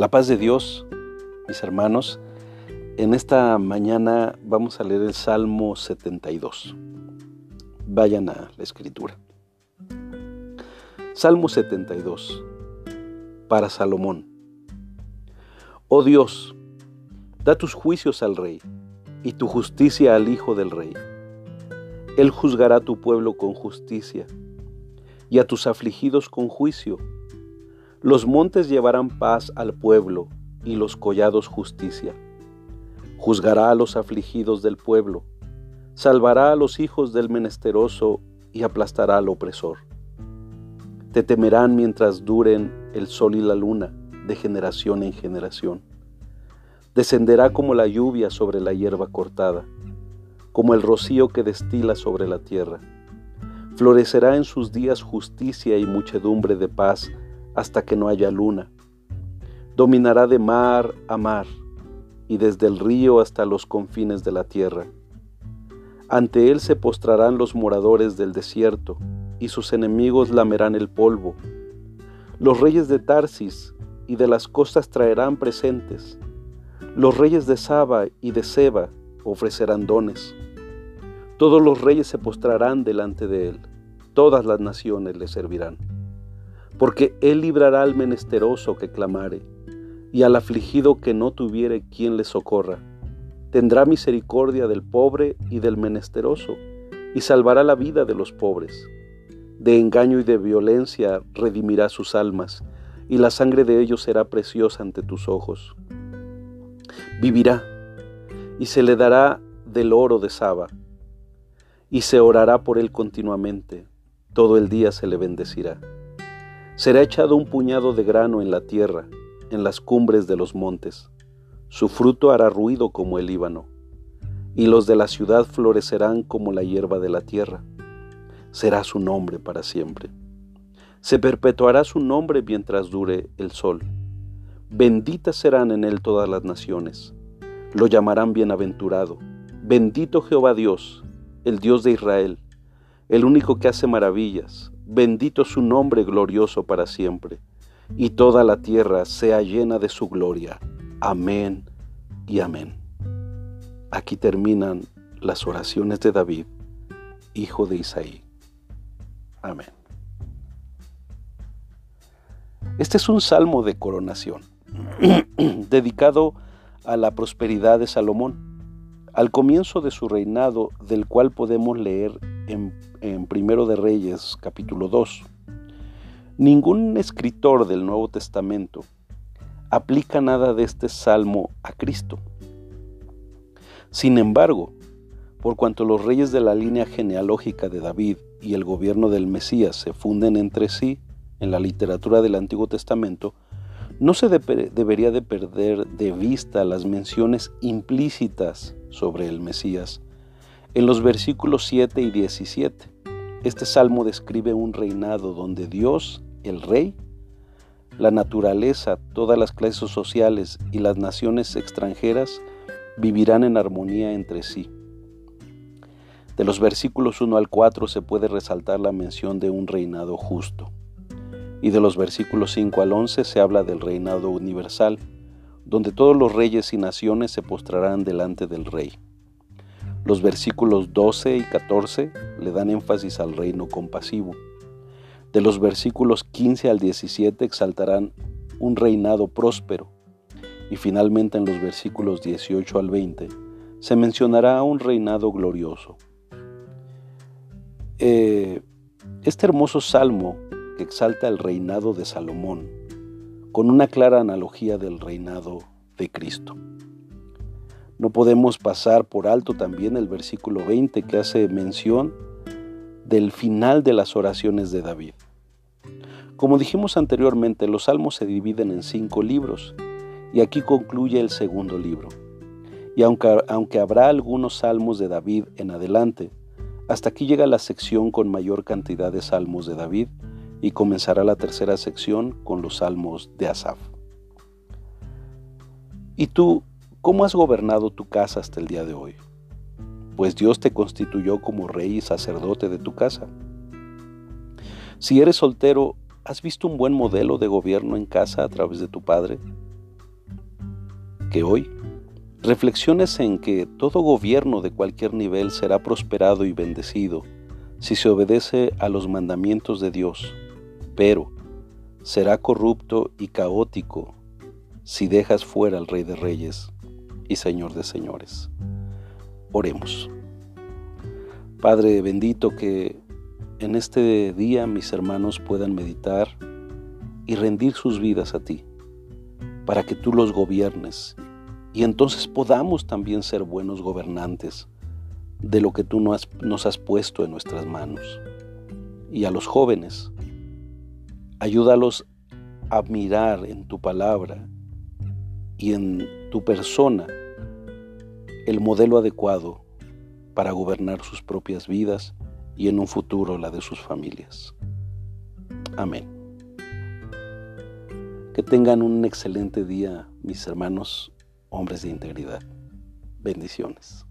La paz de Dios, mis hermanos, en esta mañana vamos a leer el Salmo 72. Vayan a la escritura. Salmo 72 para Salomón. Oh Dios, da tus juicios al rey y tu justicia al hijo del rey. Él juzgará a tu pueblo con justicia y a tus afligidos con juicio los montes llevarán paz al pueblo y los collados justicia. Juzgará a los afligidos del pueblo, salvará a los hijos del menesteroso y aplastará al opresor. Te temerán mientras duren el sol y la luna, de generación en generación. Descenderá como la lluvia sobre la hierba cortada, como el rocío que destila sobre la tierra. Florecerá en sus días justicia y muchedumbre de paz hasta que no haya luna. Dominará de mar a mar y desde el río hasta los confines de la tierra. Ante él se postrarán los moradores del desierto y sus enemigos lamerán el polvo. Los reyes de Tarsis y de las costas traerán presentes. Los reyes de Saba y de Seba ofrecerán dones. Todos los reyes se postrarán delante de él, todas las naciones le servirán porque él librará al menesteroso que clamare, y al afligido que no tuviere quien le socorra. Tendrá misericordia del pobre y del menesteroso, y salvará la vida de los pobres. De engaño y de violencia redimirá sus almas, y la sangre de ellos será preciosa ante tus ojos. Vivirá, y se le dará del oro de Saba, y se orará por él continuamente, todo el día se le bendecirá. Será echado un puñado de grano en la tierra, en las cumbres de los montes. Su fruto hará ruido como el Líbano, y los de la ciudad florecerán como la hierba de la tierra. Será su nombre para siempre. Se perpetuará su nombre mientras dure el sol. Benditas serán en él todas las naciones. Lo llamarán bienaventurado. Bendito Jehová Dios, el Dios de Israel, el único que hace maravillas bendito su nombre glorioso para siempre, y toda la tierra sea llena de su gloria. Amén y amén. Aquí terminan las oraciones de David, hijo de Isaí. Amén. Este es un salmo de coronación, dedicado a la prosperidad de Salomón, al comienzo de su reinado, del cual podemos leer en, Primero de Reyes capítulo 2. Ningún escritor del Nuevo Testamento aplica nada de este salmo a Cristo. Sin embargo, por cuanto los reyes de la línea genealógica de David y el gobierno del Mesías se funden entre sí en la literatura del Antiguo Testamento, no se debería de perder de vista las menciones implícitas sobre el Mesías en los versículos 7 y 17, este salmo describe un reinado donde Dios, el rey, la naturaleza, todas las clases sociales y las naciones extranjeras vivirán en armonía entre sí. De los versículos 1 al 4 se puede resaltar la mención de un reinado justo. Y de los versículos 5 al 11 se habla del reinado universal, donde todos los reyes y naciones se postrarán delante del rey. Los versículos 12 y 14 le dan énfasis al reino compasivo. De los versículos 15 al 17 exaltarán un reinado próspero. Y finalmente en los versículos 18 al 20 se mencionará un reinado glorioso. Eh, este hermoso salmo que exalta el reinado de Salomón, con una clara analogía del reinado de Cristo. No podemos pasar por alto también el versículo 20 que hace mención del final de las oraciones de David. Como dijimos anteriormente, los salmos se dividen en cinco libros y aquí concluye el segundo libro. Y aunque, aunque habrá algunos salmos de David en adelante, hasta aquí llega la sección con mayor cantidad de salmos de David y comenzará la tercera sección con los salmos de Asaf. ¿Y tú ¿Cómo has gobernado tu casa hasta el día de hoy? Pues Dios te constituyó como rey y sacerdote de tu casa. Si eres soltero, ¿has visto un buen modelo de gobierno en casa a través de tu padre? Que hoy reflexiones en que todo gobierno de cualquier nivel será prosperado y bendecido si se obedece a los mandamientos de Dios, pero será corrupto y caótico si dejas fuera al Rey de Reyes y Señor de Señores. Oremos. Padre bendito, que en este día mis hermanos puedan meditar y rendir sus vidas a ti, para que tú los gobiernes y entonces podamos también ser buenos gobernantes de lo que tú nos has puesto en nuestras manos. Y a los jóvenes, ayúdalos a mirar en tu palabra y en tu persona el modelo adecuado para gobernar sus propias vidas y en un futuro la de sus familias. Amén. Que tengan un excelente día, mis hermanos, hombres de integridad. Bendiciones.